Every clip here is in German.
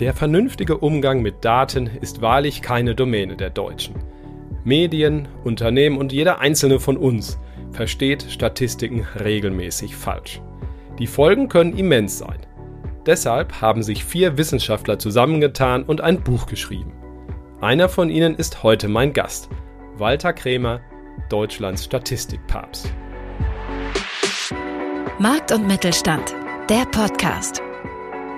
Der vernünftige Umgang mit Daten ist wahrlich keine Domäne der Deutschen. Medien, Unternehmen und jeder einzelne von uns versteht Statistiken regelmäßig falsch. Die Folgen können immens sein. Deshalb haben sich vier Wissenschaftler zusammengetan und ein Buch geschrieben. Einer von ihnen ist heute mein Gast, Walter Krämer, Deutschlands Statistikpapst. Markt und Mittelstand, der Podcast.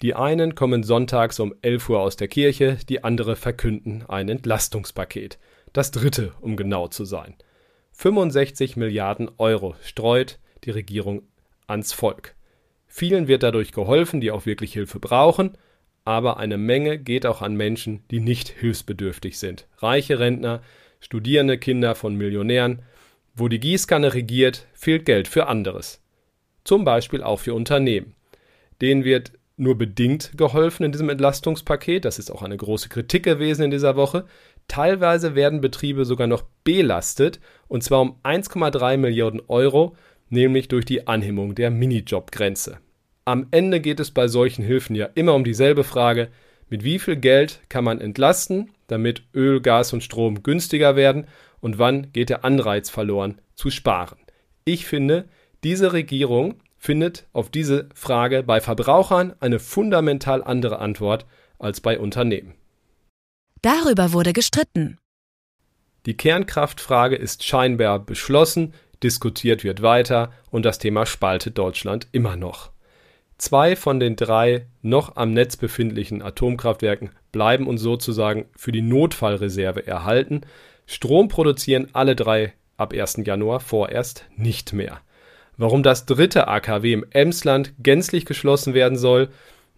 Die einen kommen sonntags um 11 Uhr aus der Kirche, die andere verkünden ein Entlastungspaket. Das dritte, um genau zu sein. 65 Milliarden Euro streut die Regierung ans Volk. Vielen wird dadurch geholfen, die auch wirklich Hilfe brauchen, aber eine Menge geht auch an Menschen, die nicht hilfsbedürftig sind. Reiche Rentner, studierende Kinder von Millionären. Wo die Gießkanne regiert, fehlt Geld für anderes. Zum Beispiel auch für Unternehmen. Denen wird nur bedingt geholfen in diesem Entlastungspaket. Das ist auch eine große Kritik gewesen in dieser Woche. Teilweise werden Betriebe sogar noch belastet, und zwar um 1,3 Milliarden Euro, nämlich durch die Anhebung der Minijobgrenze. Am Ende geht es bei solchen Hilfen ja immer um dieselbe Frage, mit wie viel Geld kann man entlasten, damit Öl, Gas und Strom günstiger werden und wann geht der Anreiz verloren zu sparen. Ich finde, diese Regierung findet auf diese Frage bei Verbrauchern eine fundamental andere Antwort als bei Unternehmen. Darüber wurde gestritten. Die Kernkraftfrage ist scheinbar beschlossen, diskutiert wird weiter und das Thema spaltet Deutschland immer noch. Zwei von den drei noch am Netz befindlichen Atomkraftwerken bleiben uns sozusagen für die Notfallreserve erhalten. Strom produzieren alle drei ab 1. Januar vorerst nicht mehr. Warum das dritte AKW im Emsland gänzlich geschlossen werden soll,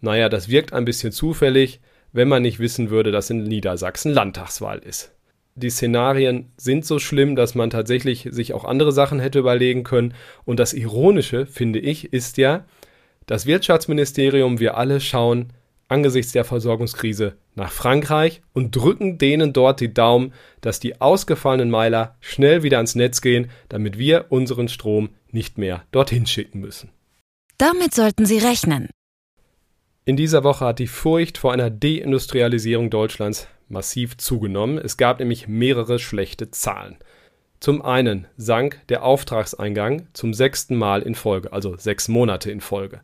naja, das wirkt ein bisschen zufällig, wenn man nicht wissen würde, dass in Niedersachsen Landtagswahl ist. Die Szenarien sind so schlimm, dass man tatsächlich sich auch andere Sachen hätte überlegen können. Und das Ironische, finde ich, ist ja, das Wirtschaftsministerium, wir alle schauen angesichts der Versorgungskrise nach Frankreich und drücken denen dort die Daumen, dass die ausgefallenen Meiler schnell wieder ans Netz gehen, damit wir unseren Strom nicht mehr dorthin schicken müssen. Damit sollten Sie rechnen. In dieser Woche hat die Furcht vor einer Deindustrialisierung Deutschlands massiv zugenommen. Es gab nämlich mehrere schlechte Zahlen. Zum einen sank der Auftragseingang zum sechsten Mal in Folge, also sechs Monate in Folge.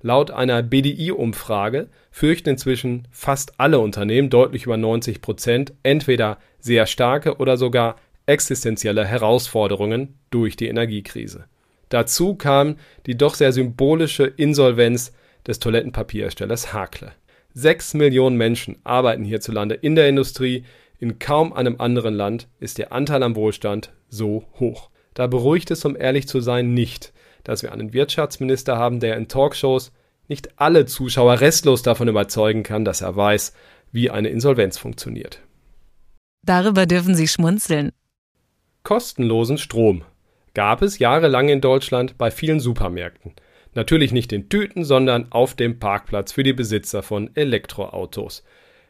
Laut einer BDI-Umfrage fürchten inzwischen fast alle Unternehmen, deutlich über 90 Prozent, entweder sehr starke oder sogar existenzielle Herausforderungen durch die Energiekrise. Dazu kam die doch sehr symbolische Insolvenz des Toilettenpapierherstellers Hakle. Sechs Millionen Menschen arbeiten hierzulande in der Industrie, in kaum einem anderen Land ist der Anteil am Wohlstand so hoch. Da beruhigt es, um ehrlich zu sein, nicht, dass wir einen Wirtschaftsminister haben, der in Talkshows nicht alle Zuschauer restlos davon überzeugen kann, dass er weiß, wie eine Insolvenz funktioniert. Darüber dürfen Sie schmunzeln. Kostenlosen Strom gab es jahrelang in Deutschland bei vielen Supermärkten. Natürlich nicht in Tüten, sondern auf dem Parkplatz für die Besitzer von Elektroautos.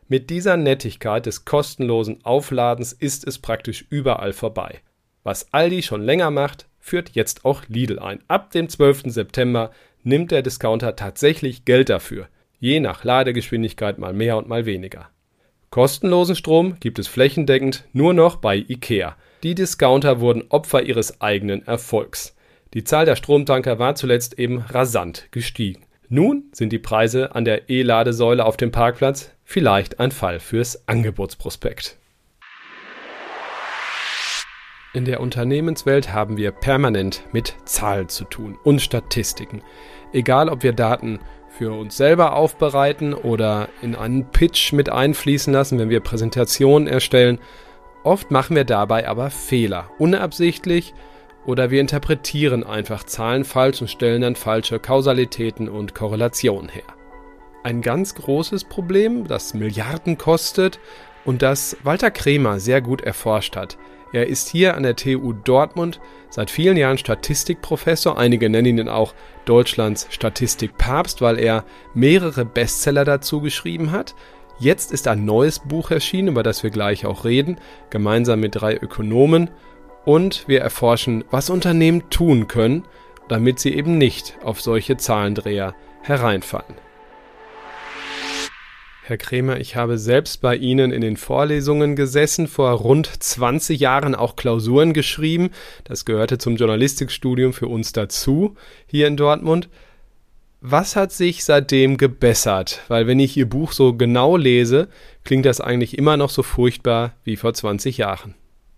Mit dieser Nettigkeit des kostenlosen Aufladens ist es praktisch überall vorbei. Was Aldi schon länger macht, führt jetzt auch Lidl ein. Ab dem 12. September nimmt der Discounter tatsächlich Geld dafür. Je nach Ladegeschwindigkeit mal mehr und mal weniger. Kostenlosen Strom gibt es flächendeckend nur noch bei IKEA. Die Discounter wurden Opfer ihres eigenen Erfolgs. Die Zahl der Stromtanker war zuletzt eben rasant gestiegen. Nun sind die Preise an der E-Ladesäule auf dem Parkplatz vielleicht ein Fall fürs Angebotsprospekt. In der Unternehmenswelt haben wir permanent mit Zahlen zu tun und Statistiken. Egal, ob wir Daten für uns selber aufbereiten oder in einen Pitch mit einfließen lassen, wenn wir Präsentationen erstellen. Oft machen wir dabei aber Fehler, unabsichtlich oder wir interpretieren einfach Zahlen falsch und stellen dann falsche Kausalitäten und Korrelationen her. Ein ganz großes Problem, das Milliarden kostet und das Walter Kremer sehr gut erforscht hat. Er ist hier an der TU Dortmund seit vielen Jahren Statistikprofessor. Einige nennen ihn auch Deutschlands Statistikpapst, weil er mehrere Bestseller dazu geschrieben hat. Jetzt ist ein neues Buch erschienen, über das wir gleich auch reden, gemeinsam mit drei Ökonomen. Und wir erforschen, was Unternehmen tun können, damit sie eben nicht auf solche Zahlendreher hereinfallen. Herr Krämer, ich habe selbst bei Ihnen in den Vorlesungen gesessen, vor rund 20 Jahren auch Klausuren geschrieben. Das gehörte zum Journalistikstudium für uns dazu, hier in Dortmund. Was hat sich seitdem gebessert? Weil wenn ich Ihr Buch so genau lese, klingt das eigentlich immer noch so furchtbar wie vor 20 Jahren.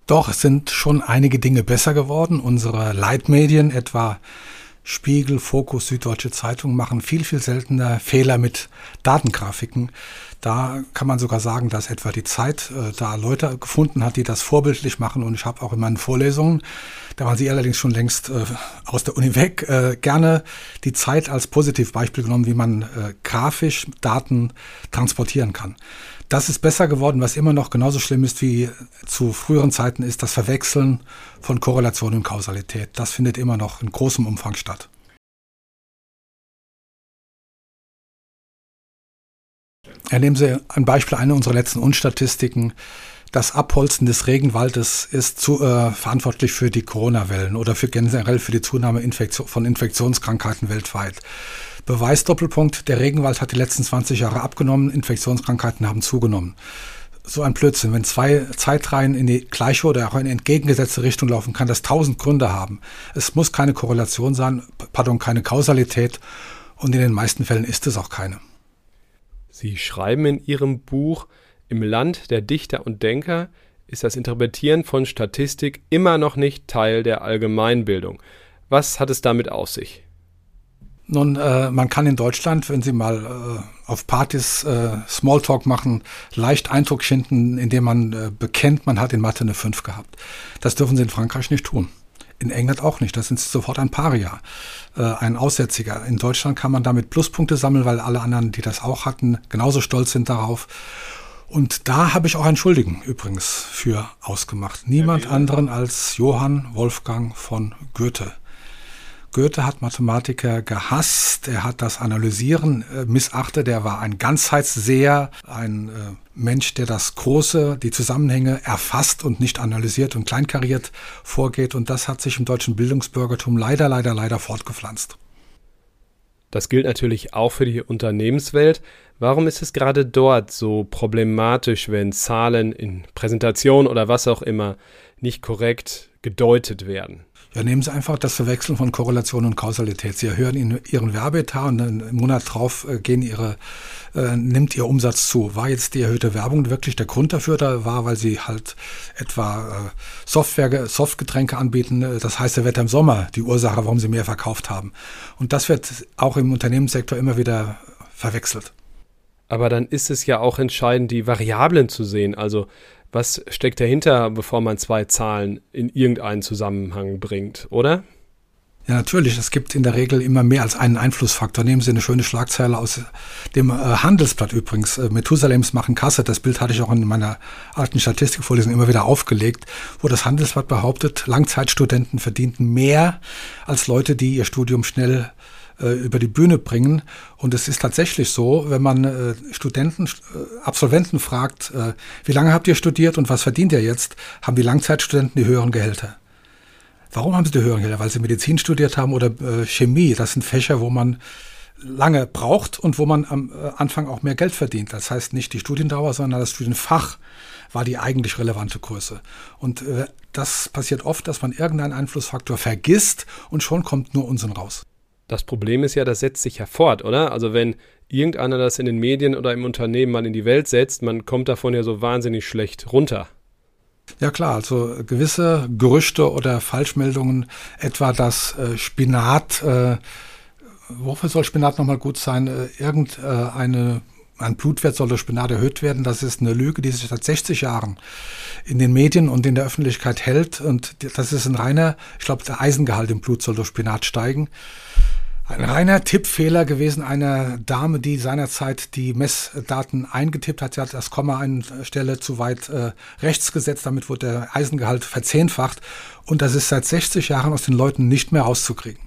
Doch, es sind schon einige Dinge besser geworden. Unsere Leitmedien, etwa Spiegel, Fokus, Süddeutsche Zeitung machen viel, viel seltener Fehler mit Datengrafiken. Da kann man sogar sagen, dass etwa die Zeit äh, da Leute gefunden hat, die das vorbildlich machen. Und ich habe auch in meinen Vorlesungen, da waren sie allerdings schon längst äh, aus der Uni weg, äh, gerne die Zeit als Positivbeispiel genommen, wie man äh, grafisch Daten transportieren kann. Das ist besser geworden, was immer noch genauso schlimm ist wie zu früheren Zeiten ist das Verwechseln von Korrelation und Kausalität. Das findet immer noch in großem Umfang statt. Ja, nehmen Sie ein Beispiel einer unserer letzten Unstatistiken. Das Abholzen des Regenwaldes ist zu, äh, verantwortlich für die Corona-Wellen oder für generell für die Zunahme Infektion, von Infektionskrankheiten weltweit. Beweisdoppelpunkt, der Regenwald hat die letzten 20 Jahre abgenommen, Infektionskrankheiten haben zugenommen. So ein Blödsinn. Wenn zwei Zeitreihen in die gleiche oder auch in entgegengesetzte Richtung laufen, kann das tausend Gründe haben. Es muss keine Korrelation sein, pardon, keine Kausalität und in den meisten Fällen ist es auch keine. Sie schreiben in Ihrem Buch, im Land der Dichter und Denker ist das Interpretieren von Statistik immer noch nicht Teil der Allgemeinbildung. Was hat es damit auf sich? Nun, äh, man kann in Deutschland, wenn Sie mal äh, auf Partys äh, Smalltalk machen, leicht Eindruck schinden, indem man äh, bekennt, man hat in Mathe eine 5 gehabt. Das dürfen Sie in Frankreich nicht tun. In England auch nicht. Da sind Sie sofort ein Paria, äh, ein Aussätziger. In Deutschland kann man damit Pluspunkte sammeln, weil alle anderen, die das auch hatten, genauso stolz sind darauf. Und da habe ich auch einen Schuldigen übrigens für ausgemacht. Niemand anderen als Johann Wolfgang von Goethe. Goethe hat Mathematiker gehasst, er hat das Analysieren äh, missachtet, er war ein Ganzheitsseher, ein äh, Mensch, der das Große, die Zusammenhänge erfasst und nicht analysiert und kleinkariert vorgeht und das hat sich im deutschen Bildungsbürgertum leider, leider, leider fortgepflanzt. Das gilt natürlich auch für die Unternehmenswelt. Warum ist es gerade dort so problematisch, wenn Zahlen in Präsentation oder was auch immer nicht korrekt gedeutet werden? Ja, nehmen Sie einfach das Verwechseln von Korrelation und Kausalität. Sie erhöhen Ihren Werbeetat und im Monat drauf äh, gehen Ihre, äh, nimmt Ihr Umsatz zu. War jetzt die erhöhte Werbung wirklich der Grund dafür? Da war, weil Sie halt etwa äh, Software, Softgetränke anbieten. Äh, das heißt, er wird im Sommer die Ursache, warum Sie mehr verkauft haben. Und das wird auch im Unternehmenssektor immer wieder verwechselt. Aber dann ist es ja auch entscheidend, die Variablen zu sehen. Also was steckt dahinter, bevor man zwei Zahlen in irgendeinen Zusammenhang bringt, oder? Ja, natürlich. Es gibt in der Regel immer mehr als einen Einflussfaktor. Nehmen Sie eine schöne Schlagzeile aus dem äh, Handelsblatt übrigens. Äh, Methusalems machen Kasse. Das Bild hatte ich auch in meiner alten Statistikvorlesung immer wieder aufgelegt, wo das Handelsblatt behauptet, Langzeitstudenten verdienten mehr als Leute, die ihr Studium schnell äh, über die Bühne bringen. Und es ist tatsächlich so, wenn man äh, Studenten, äh, Absolventen fragt, äh, wie lange habt ihr studiert und was verdient ihr jetzt, haben die Langzeitstudenten die höheren Gehälter. Warum haben sie die höheren Gehälter? Weil sie Medizin studiert haben oder äh, Chemie. Das sind Fächer, wo man lange braucht und wo man am äh, Anfang auch mehr Geld verdient. Das heißt nicht die Studiendauer, sondern das Studienfach war die eigentlich relevante Größe. Und äh, das passiert oft, dass man irgendeinen Einflussfaktor vergisst und schon kommt nur Unsinn raus. Das Problem ist ja, das setzt sich ja fort, oder? Also wenn irgendeiner das in den Medien oder im Unternehmen mal in die Welt setzt, man kommt davon ja so wahnsinnig schlecht runter. Ja klar, also gewisse Gerüchte oder Falschmeldungen, etwa dass äh, Spinat, äh, wofür soll Spinat nochmal gut sein, äh, irgendeine ein Blutwert soll durch Spinat erhöht werden. Das ist eine Lüge, die sich seit 60 Jahren in den Medien und in der Öffentlichkeit hält. Und das ist ein reiner, ich glaube, der Eisengehalt im Blut soll durch Spinat steigen. Ein reiner Tippfehler gewesen einer Dame, die seinerzeit die Messdaten eingetippt hat. Sie hat das Komma an Stelle zu weit äh, rechts gesetzt. Damit wurde der Eisengehalt verzehnfacht. Und das ist seit 60 Jahren aus den Leuten nicht mehr rauszukriegen.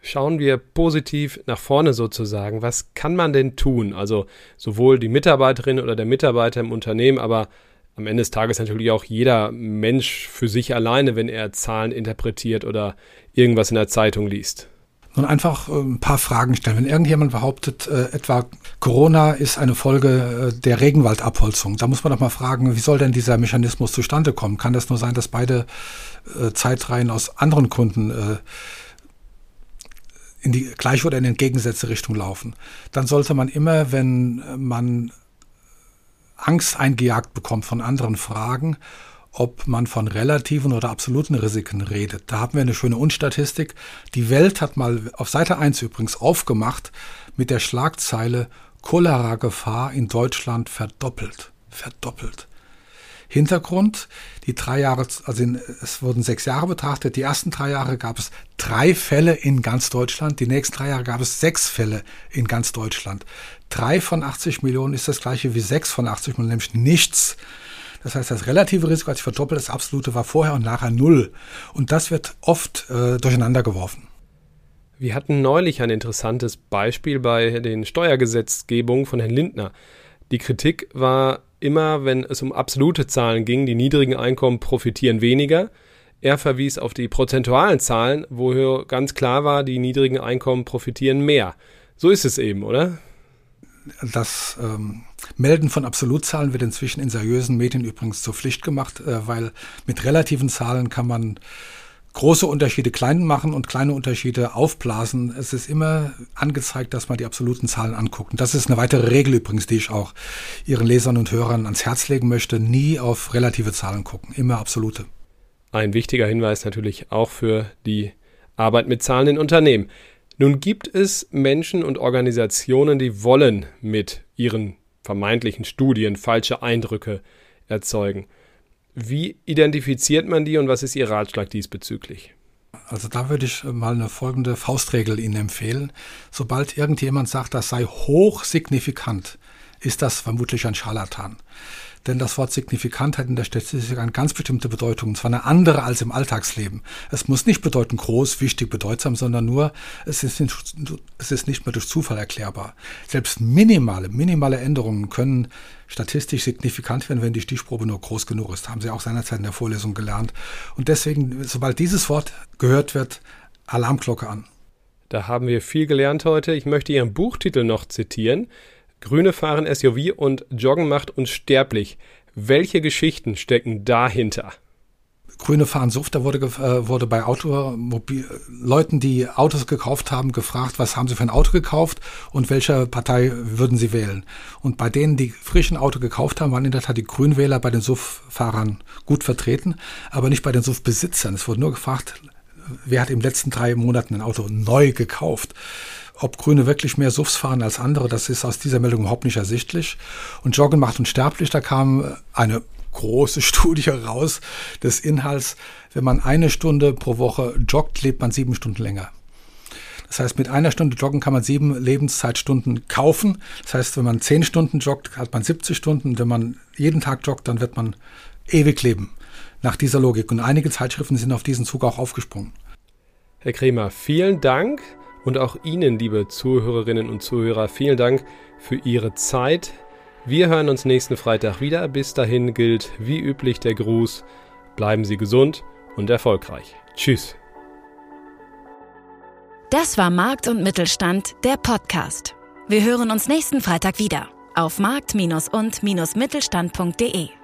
Schauen wir positiv nach vorne sozusagen. Was kann man denn tun? Also sowohl die Mitarbeiterin oder der Mitarbeiter im Unternehmen, aber am Ende des Tages natürlich auch jeder Mensch für sich alleine, wenn er Zahlen interpretiert oder irgendwas in der Zeitung liest nun einfach äh, ein paar Fragen stellen. Wenn irgendjemand behauptet, äh, etwa Corona ist eine Folge äh, der Regenwaldabholzung, da muss man doch mal fragen, wie soll denn dieser Mechanismus zustande kommen? Kann das nur sein, dass beide äh, Zeitreihen aus anderen Gründen äh, in die gleiche oder in entgegengesetzte Richtung laufen? Dann sollte man immer, wenn man Angst eingejagt bekommt von anderen Fragen, ob man von relativen oder absoluten Risiken redet. Da haben wir eine schöne Unstatistik. Die Welt hat mal auf Seite 1 übrigens aufgemacht mit der Schlagzeile Cholera-Gefahr in Deutschland verdoppelt. Verdoppelt. Hintergrund, die drei Jahre, also in, es wurden sechs Jahre betrachtet. Die ersten drei Jahre gab es drei Fälle in ganz Deutschland. Die nächsten drei Jahre gab es sechs Fälle in ganz Deutschland. Drei von 80 Millionen ist das gleiche wie sechs von 80 Millionen, nämlich nichts. Das heißt, das relative Risiko hat sich verdoppelt, das absolute war vorher und nachher null. Und das wird oft äh, durcheinander geworfen. Wir hatten neulich ein interessantes Beispiel bei den Steuergesetzgebungen von Herrn Lindner. Die Kritik war immer, wenn es um absolute Zahlen ging, die niedrigen Einkommen profitieren weniger. Er verwies auf die prozentualen Zahlen, wo ganz klar war, die niedrigen Einkommen profitieren mehr. So ist es eben, oder? Das ähm, Melden von Absolutzahlen wird inzwischen in seriösen Medien übrigens zur Pflicht gemacht, äh, weil mit relativen Zahlen kann man große Unterschiede klein machen und kleine Unterschiede aufblasen. Es ist immer angezeigt, dass man die absoluten Zahlen anguckt. Und das ist eine weitere Regel übrigens, die ich auch Ihren Lesern und Hörern ans Herz legen möchte. Nie auf relative Zahlen gucken, immer absolute. Ein wichtiger Hinweis natürlich auch für die Arbeit mit Zahlen in Unternehmen. Nun gibt es Menschen und Organisationen, die wollen mit ihren vermeintlichen Studien falsche Eindrücke erzeugen. Wie identifiziert man die und was ist Ihr Ratschlag diesbezüglich? Also da würde ich mal eine folgende Faustregel Ihnen empfehlen. Sobald irgendjemand sagt, das sei hochsignifikant, ist das vermutlich ein Scharlatan. Denn das Wort signifikant hat in der Statistik eine ganz bestimmte Bedeutung, und zwar eine andere als im Alltagsleben. Es muss nicht bedeuten groß, wichtig, bedeutsam, sondern nur, es ist nicht, es ist nicht mehr durch Zufall erklärbar. Selbst minimale, minimale Änderungen können statistisch signifikant werden, wenn die Stichprobe nur groß genug ist. Haben Sie auch seinerzeit in der Vorlesung gelernt. Und deswegen, sobald dieses Wort gehört wird, Alarmglocke an. Da haben wir viel gelernt heute. Ich möchte Ihren Buchtitel noch zitieren. Grüne fahren SUV und Joggen macht unsterblich. Welche Geschichten stecken dahinter? Grüne fahren Suft, da wurde, äh, wurde bei Automobil Leuten, die Autos gekauft haben, gefragt, was haben sie für ein Auto gekauft und welche Partei würden sie wählen. Und bei denen, die frischen Auto gekauft haben, waren in der Tat die Grünwähler bei den Suff-Fahrern gut vertreten, aber nicht bei den Suff-Besitzern. Es wurde nur gefragt, wer hat im letzten drei Monaten ein Auto neu gekauft. Ob Grüne wirklich mehr Suffs fahren als andere, das ist aus dieser Meldung überhaupt nicht ersichtlich. Und Joggen macht unsterblich, da kam eine große Studie raus des Inhalts. Wenn man eine Stunde pro Woche joggt, lebt man sieben Stunden länger. Das heißt, mit einer Stunde Joggen kann man sieben Lebenszeitstunden kaufen. Das heißt, wenn man zehn Stunden joggt, hat man 70 Stunden. Wenn man jeden Tag joggt, dann wird man ewig leben. Nach dieser Logik. Und einige Zeitschriften sind auf diesen Zug auch aufgesprungen. Herr Kremer, vielen Dank. Und auch Ihnen, liebe Zuhörerinnen und Zuhörer, vielen Dank für Ihre Zeit. Wir hören uns nächsten Freitag wieder. Bis dahin gilt wie üblich der Gruß. Bleiben Sie gesund und erfolgreich. Tschüss. Das war Markt und Mittelstand, der Podcast. Wir hören uns nächsten Freitag wieder auf markt- und-mittelstand.de.